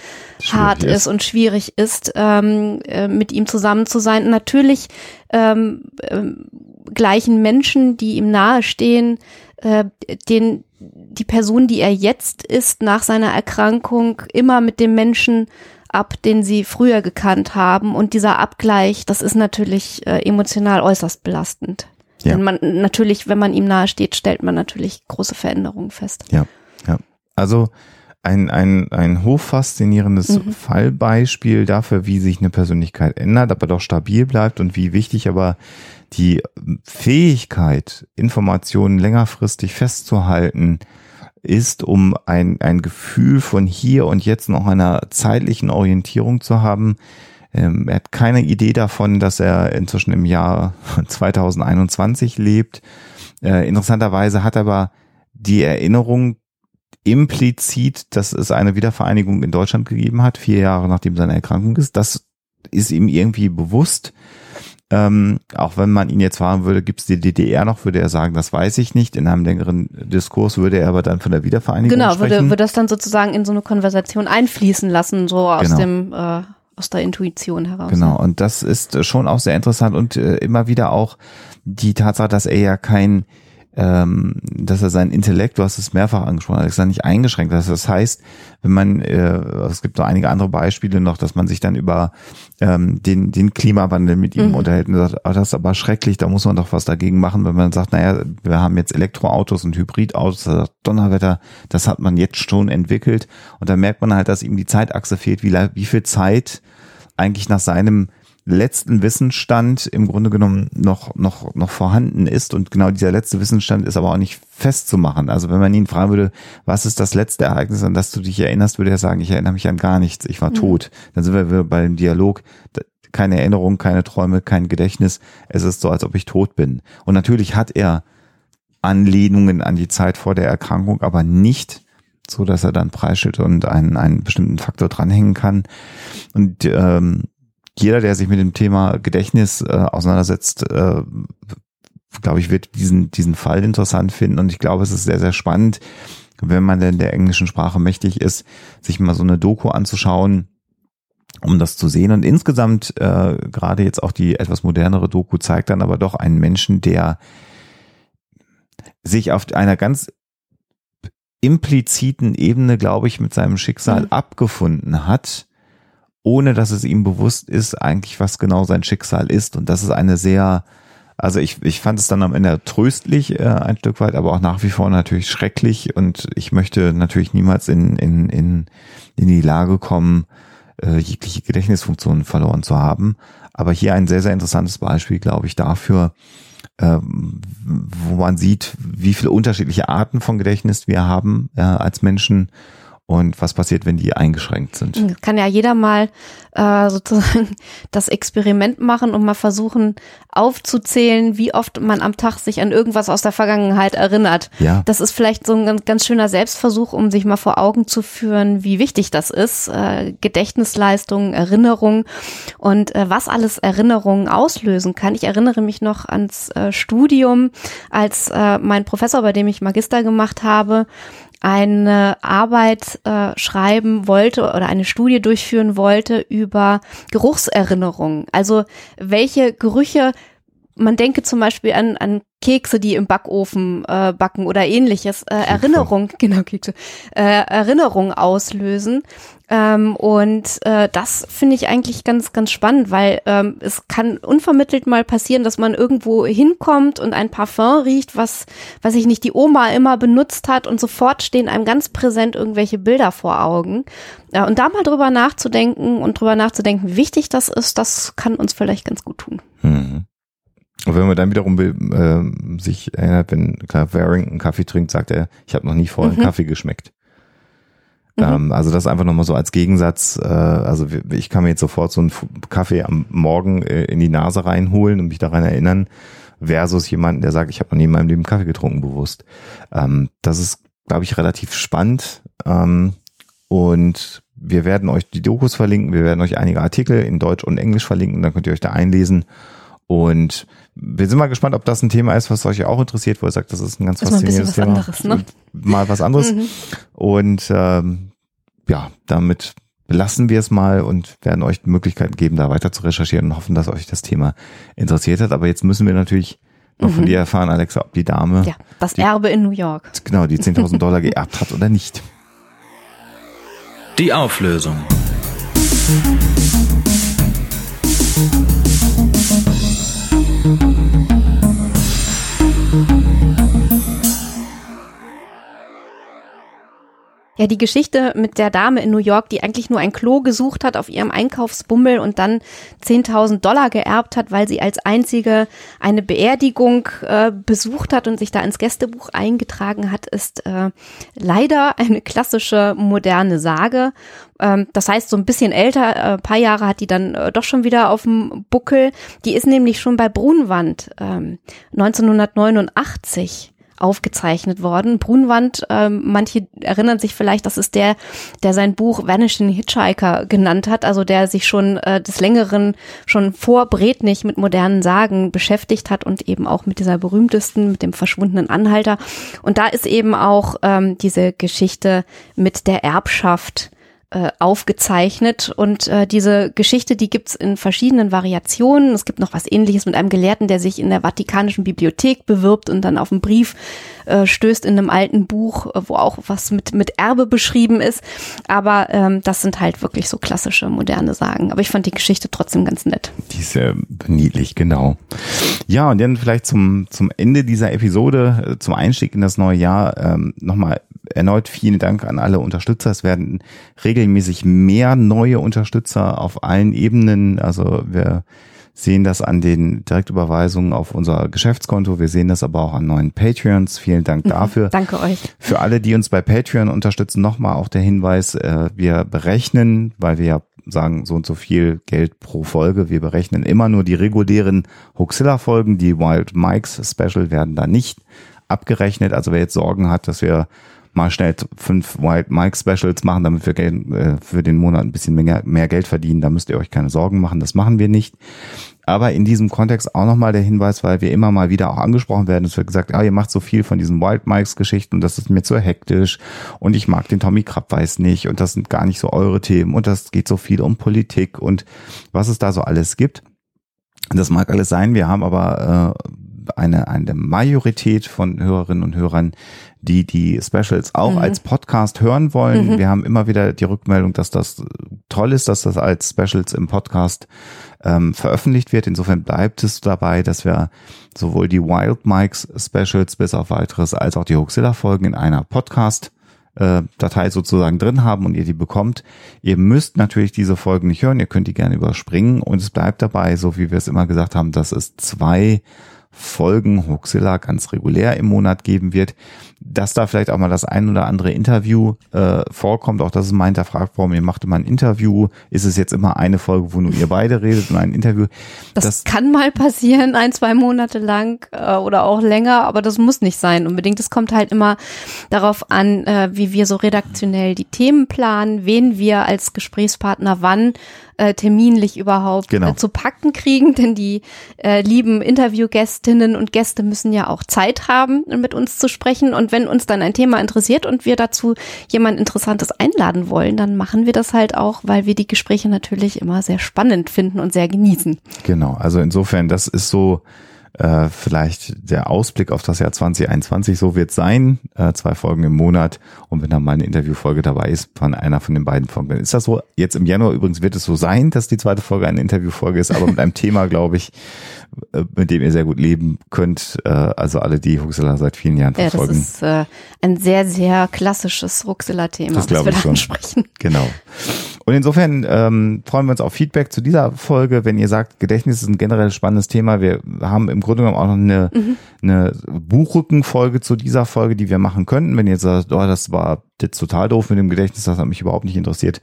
hart ist. ist und schwierig ist, ähm, äh, mit ihm zusammen zu sein. Natürlich ähm, ähm, gleichen Menschen, die ihm nahestehen, äh, den die Person, die er jetzt ist, nach seiner Erkrankung immer mit dem Menschen ab, den sie früher gekannt haben. Und dieser Abgleich, das ist natürlich äh, emotional äußerst belastend. Ja. Denn man natürlich, wenn man ihm nahesteht, stellt man natürlich große Veränderungen fest. Ja, ja. Also ein, ein, ein hochfaszinierendes Mhm. Fallbeispiel dafür, wie sich eine Persönlichkeit ändert, aber doch stabil bleibt und wie wichtig aber die Fähigkeit, Informationen längerfristig festzuhalten, ist, um ein, ein Gefühl von hier und jetzt noch einer zeitlichen Orientierung zu haben. Ähm, er hat keine Idee davon, dass er inzwischen im Jahr [laughs] 2021 lebt. Äh, interessanterweise hat aber die Erinnerung implizit, dass es eine Wiedervereinigung in Deutschland gegeben hat, vier Jahre nachdem seine Erkrankung ist. Das ist ihm irgendwie bewusst. Ähm, auch wenn man ihn jetzt fragen würde, gibt es die DDR noch, würde er sagen, das weiß ich nicht. In einem längeren Diskurs würde er aber dann von der Wiedervereinigung Genau, sprechen. würde, würde das dann sozusagen in so eine Konversation einfließen lassen, so aus Genau. dem äh, aus der Intuition heraus. Genau, und das ist schon auch sehr interessant und äh, immer wieder auch die Tatsache, dass er ja kein, ähm, dass er sein Intellekt, du hast es mehrfach angesprochen, Alexander, nicht eingeschränkt hat. Das heißt, wenn man, äh, es gibt noch einige andere Beispiele noch, dass man sich dann über ähm, den, den Klimawandel mit ihm Mhm. unterhält und sagt, ah, das ist aber schrecklich, da muss man doch was dagegen machen, wenn man sagt, naja, wir haben jetzt Elektroautos und Hybridautos, da sagt, Donnerwetter, das hat man jetzt schon entwickelt und da merkt man halt, dass ihm die Zeitachse fehlt, wie, wie viel Zeit eigentlich nach seinem letzten Wissensstand im Grunde genommen noch, noch, noch vorhanden ist. Und genau dieser letzte Wissensstand ist aber auch nicht festzumachen. Also wenn man ihn fragen würde, was ist das letzte Ereignis, an das du dich erinnerst, würde er sagen, ich erinnere mich an gar nichts. Ich war tot. Dann sind wir wieder bei dem Dialog. Keine Erinnerung, keine Träume, kein Gedächtnis. Es ist so, als ob ich tot bin. Und natürlich hat er Anlehnungen an die Zeit vor der Erkrankung, aber nicht so, dass er dann preisschild und einen, einen bestimmten Faktor dranhängen kann. Und ähm, jeder, der sich mit dem Thema Gedächtnis äh, auseinandersetzt, äh, glaube ich, wird diesen, diesen Fall interessant finden. Und ich glaube, es ist sehr, sehr spannend, wenn man denn der englischen Sprache mächtig ist, sich mal so eine Doku anzuschauen, um das zu sehen. Und insgesamt, äh, gerade jetzt auch die etwas modernere Doku zeigt dann aber doch einen Menschen, der sich auf einer ganz impliziten Ebene, glaube ich, mit seinem Schicksal Mhm. abgefunden hat, ohne dass es ihm bewusst ist, eigentlich, was genau sein Schicksal ist. Und das ist eine sehr Also ich, ich fand es dann am Ende tröstlich äh, ein Stück weit, aber auch nach wie vor natürlich schrecklich und ich möchte natürlich niemals in, in, in, in die Lage kommen, äh, jegliche Gedächtnisfunktionen verloren zu haben. Aber hier ein sehr, sehr interessantes Beispiel, glaube ich, dafür, äh, wo man sieht, wie viele unterschiedliche Arten von Gedächtnis wir haben ja, als Menschen und was passiert, wenn die eingeschränkt sind. Kann ja jeder mal äh, sozusagen [laughs] das Experiment machen und mal versuchen aufzuzählen, wie oft man am Tag sich an irgendwas aus der Vergangenheit erinnert. Ja. Das ist vielleicht so ein ganz, ganz schöner Selbstversuch, um sich mal vor Augen zu führen, wie wichtig das ist. Äh, Gedächtnisleistung, Erinnerung und äh, was alles Erinnerungen auslösen kann. Ich erinnere mich noch ans äh, Studium, als äh, mein Professor, bei dem ich Magister gemacht habe, eine Arbeit äh, schreiben wollte oder eine Studie durchführen wollte über Geruchserinnerungen. Also welche Gerüche man denke zum Beispiel an, an Kekse, die im Backofen äh, backen oder ähnliches, äh, Erinnerung, [laughs] genau, Kekse, äh, Erinnerung auslösen. Ähm, und äh, das finde ich eigentlich ganz, ganz spannend, weil ähm, es kann unvermittelt mal passieren, dass man irgendwo hinkommt und ein Parfum riecht, was, was ich nicht die Oma immer benutzt hat und sofort stehen einem ganz präsent irgendwelche Bilder vor Augen. Ja, und da mal drüber nachzudenken und drüber nachzudenken, wie wichtig das ist, das kann uns vielleicht ganz gut tun. Mhm. Und wenn man dann wiederum äh, sich erinnert, wenn einen Kaffee trinkt, sagt er, ich habe noch nie vorher Mhm. Kaffee geschmeckt. Mhm. Ähm, also das einfach nochmal so als Gegensatz. Äh, also ich kann mir jetzt sofort so einen Kaffee am Morgen äh, in die Nase reinholen und mich daran erinnern, versus jemanden, der sagt, ich habe noch nie in meinem Leben Kaffee getrunken, bewusst. Ähm, das ist, glaube ich, relativ spannend. Ähm, und wir werden euch die Dokus verlinken, wir werden euch einige Artikel in Deutsch und Englisch verlinken, dann könnt ihr euch da einlesen. Und wir sind mal gespannt, ob das ein Thema ist, was euch auch interessiert, wo ihr sagt, das ist ein ganz ist mal ein faszinierendes was Thema. anderes, ne? Mal was anderes. Mhm. Und ähm, ja, damit belassen wir es mal und werden euch die Möglichkeit geben, da weiter zu recherchieren und hoffen, dass euch das Thema interessiert hat. Aber jetzt müssen wir natürlich noch von Mhm. dir erfahren, Alexa, ob die Dame Ja, das Die- Erbe in New York. genau die 10.000 Dollar [laughs] geerbt hat oder nicht. Die Auflösung. Mm-hmm. Ja, die Geschichte mit der Dame in New York, die eigentlich nur ein Klo gesucht hat auf ihrem Einkaufsbummel und dann 10.000 Dollar geerbt hat, weil sie als einzige eine Beerdigung äh, besucht hat und sich da ins Gästebuch eingetragen hat, ist äh, leider eine klassische moderne Sage. Ähm, das heißt, so ein bisschen älter, äh, paar Jahre hat die dann äh, doch schon wieder auf dem Buckel. Die ist nämlich schon bei Brunwand ähm, 1989 aufgezeichnet worden. Brunwand, ähm, manche erinnern sich vielleicht, das ist der, der sein Buch Vanishing Hitchhiker genannt hat, also der sich schon äh, des Längeren schon vor Bretnich mit modernen Sagen beschäftigt hat und eben auch mit dieser berühmtesten, mit dem verschwundenen Anhalter. Und da ist eben auch ähm, diese Geschichte mit der Erbschaft äh, aufgezeichnet und äh, diese Geschichte, die gibt's in verschiedenen Variationen. Es gibt noch was ähnliches mit einem Gelehrten, der sich in der Vatikanischen Bibliothek bewirbt und dann auf einen Brief äh, stößt in einem alten Buch, äh, wo auch was mit, mit Erbe beschrieben ist. Aber ähm, das sind halt wirklich so klassische moderne Sagen. Aber ich fand die Geschichte trotzdem ganz nett. Die ist ja niedlich, genau. Ja, und dann vielleicht zum, zum Ende dieser Episode, äh, zum Einstieg in das neue Jahr, ähm, nochmal erneut vielen Dank an alle Unterstützer. Es werden regelmäßig mehr neue Unterstützer auf allen Ebenen. Also wir sehen das an den Direktüberweisungen auf unser Geschäftskonto. Wir sehen das aber auch an neuen Patreons. Vielen Dank dafür. Danke euch. Für alle, die uns bei Patreon unterstützen, nochmal auch der Hinweis, äh, wir berechnen, weil wir ja sagen, so und so viel Geld pro Folge. Wir berechnen immer nur die regulären Hoaxilla-Folgen. Die Wild Mikes Special werden da nicht abgerechnet. Also wer jetzt Sorgen hat, dass wir mal schnell fünf Wild Mike Specials machen, damit wir Geld, äh, für den Monat ein bisschen mehr, mehr Geld verdienen, da müsst ihr euch keine Sorgen machen. Das machen wir nicht. Aber in diesem Kontext auch nochmal der Hinweis, weil wir immer mal wieder auch angesprochen werden, es wird gesagt, ah, ihr macht so viel von diesen Wild Mikes Geschichten und das ist mir zu hektisch und ich mag den Tommy Krabbeis nicht und das sind gar nicht so eure Themen und das geht so viel um Politik und was es da so alles gibt. Das mag alles sein, wir haben aber äh, eine, eine Majorität von Hörerinnen und Hörern, die die Specials auch als Podcast hören wollen. Wir haben immer wieder die Rückmeldung, dass das toll ist, dass das als Specials im Podcast ähm, veröffentlicht wird. Insofern bleibt es dabei, dass wir sowohl die Wild Mikes Specials bis auf weiteres als auch die Hoaxilla Folgen in einer Podcast äh, Datei sozusagen drin haben und ihr die bekommt. Ihr müsst natürlich diese Folgen nicht hören, ihr könnt die gerne überspringen und es bleibt dabei, so wie wir es immer gesagt haben, dass es zwei Folgen Hoaxilla ganz regulär im Monat geben wird, dass da vielleicht auch mal das ein oder andere Interview äh, vorkommt. Auch das ist mein Hinterfragt ihr macht immer ein Interview. Ist es jetzt immer eine Folge, wo nur ihr beide redet und ein Interview? Das, kann mal passieren, ein, zwei Monate lang äh, oder auch länger, aber das muss nicht sein unbedingt. Es kommt halt immer darauf an, äh, wie wir so redaktionell die Themen planen, wen wir als Gesprächspartner wann äh, terminlich überhaupt Genau. äh, zu packen kriegen, denn die äh, lieben Interviewgästinnen und Gäste müssen ja auch Zeit haben, mit uns zu sprechen. Und wenn uns dann ein Thema interessiert und wir dazu jemand Interessantes einladen wollen, dann machen wir das halt auch, weil wir die Gespräche natürlich immer sehr spannend finden und sehr genießen. Genau, also insofern, das ist so äh, vielleicht der Ausblick auf das Jahr 2021, so wird sein, äh, zwei Folgen im Monat und wenn dann mal eine Interviewfolge dabei ist von einer von den beiden Folgen, dann ist das so. Jetzt im Januar übrigens wird es so sein, dass die zweite Folge eine Interviewfolge ist, aber mit einem [laughs] Thema, glaube ich, äh, mit dem ihr sehr gut leben könnt. Äh, also alle, die Huxela seit vielen Jahren Ja, das verfolgen. ist äh, ein sehr, sehr klassisches Ruxilla-Thema, Das glaube wir ich da schon. ansprechen. Genau. Und insofern ähm, freuen wir uns auf Feedback zu dieser Folge. Wenn ihr sagt, Gedächtnis ist ein generell spannendes Thema, wir haben im Grunde genommen auch noch eine, eine Buchrückenfolge zu dieser Folge, die wir machen könnten. Wenn ihr sagt, oh, das war jetzt total doof mit dem Gedächtnis, das hat mich überhaupt nicht interessiert,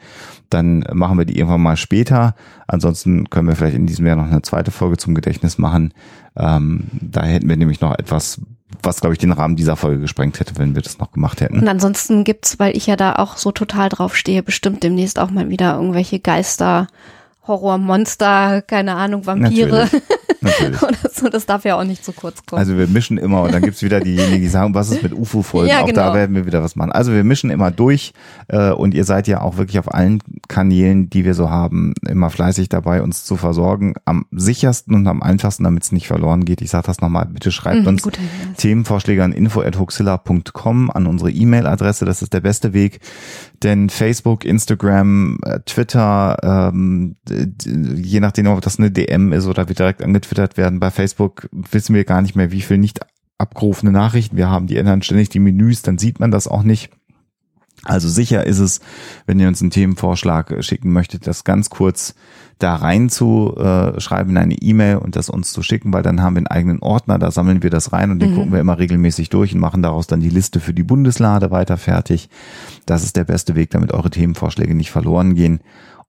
dann machen wir die irgendwann mal später. Ansonsten können wir vielleicht in diesem Jahr noch eine zweite Folge zum Gedächtnis machen. Ähm, da hätten wir nämlich noch etwas, was, glaube ich, den Rahmen dieser Folge gesprengt hätte, wenn wir das noch gemacht hätten. Und ansonsten gibt's, weil ich ja da auch so total drauf stehe, bestimmt demnächst auch mal wieder irgendwelche Geister, Horror, Monster, keine Ahnung, Vampire [laughs] Natürlich. [laughs] Oder so. Das darf ja auch nicht zu kurz kommen. Also wir mischen immer und dann gibt's wieder diejenigen, die sagen, was ist mit UFO-Folgen? Ja, auch genau. da werden wir wieder was machen. Also wir mischen immer durch äh, und ihr seid ja auch wirklich auf allen Kanälen, die wir so haben, immer fleißig dabei, uns zu versorgen. Am sichersten und am einfachsten, damit es nicht verloren geht. Ich sage das nochmal, bitte schreibt Mhm, uns. Themenvorschläge an info.huxilla.com an unsere E-Mail-Adresse. Das ist der beste Weg. Denn Facebook, Instagram, äh, Twitter, ähm, je nachdem, ob das eine DM ist oder wir direkt angetwittert werden. Bei Facebook wissen wir gar nicht mehr, wie viel nicht abgerufene Nachrichten wir haben. Die ändern ständig die Menüs, dann sieht man das auch nicht. Also sicher ist es, wenn ihr uns einen Themenvorschlag äh, schicken möchtet, das ganz kurz da rein zu äh, schreiben in eine E-Mail und das uns zu schicken, weil dann haben wir einen eigenen Ordner, da sammeln wir das rein und den gucken wir immer regelmäßig durch und machen daraus dann die Liste für die Bundeslade weiter fertig. Das ist der beste Weg, damit eure Themenvorschläge nicht verloren gehen.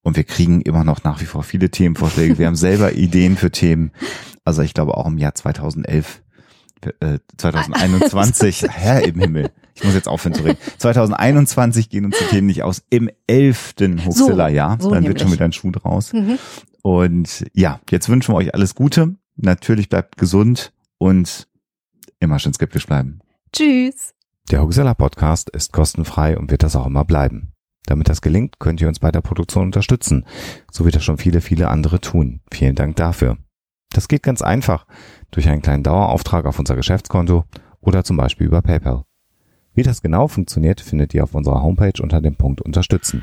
Und wir kriegen immer noch nach wie vor viele Themenvorschläge. Wir haben selber [laughs] Ideen für Themen. Also ich glaube auch im Jahr 2011, äh, 2021, [laughs] Herr im Himmel. Ich muss jetzt aufhören zu reden. [laughs] 2021 gehen uns die Themen nicht aus. Im elften Huxilla-Jahr. so dann wird schon wieder ein Schuh draus. Und ja, jetzt wünschen wir euch alles Gute. Natürlich bleibt gesund und immer schön skeptisch bleiben. Tschüss. Der Huxella Podcast ist kostenfrei und wird das auch immer bleiben. Damit das gelingt, könnt ihr uns bei der Produktion unterstützen, so wie das schon viele, viele andere tun. Vielen Dank dafür. Das geht ganz einfach durch einen kleinen Dauerauftrag auf unser Geschäftskonto oder zum Beispiel über PayPal. Wie das genau funktioniert, findet ihr auf unserer Homepage unter dem Punkt Unterstützen.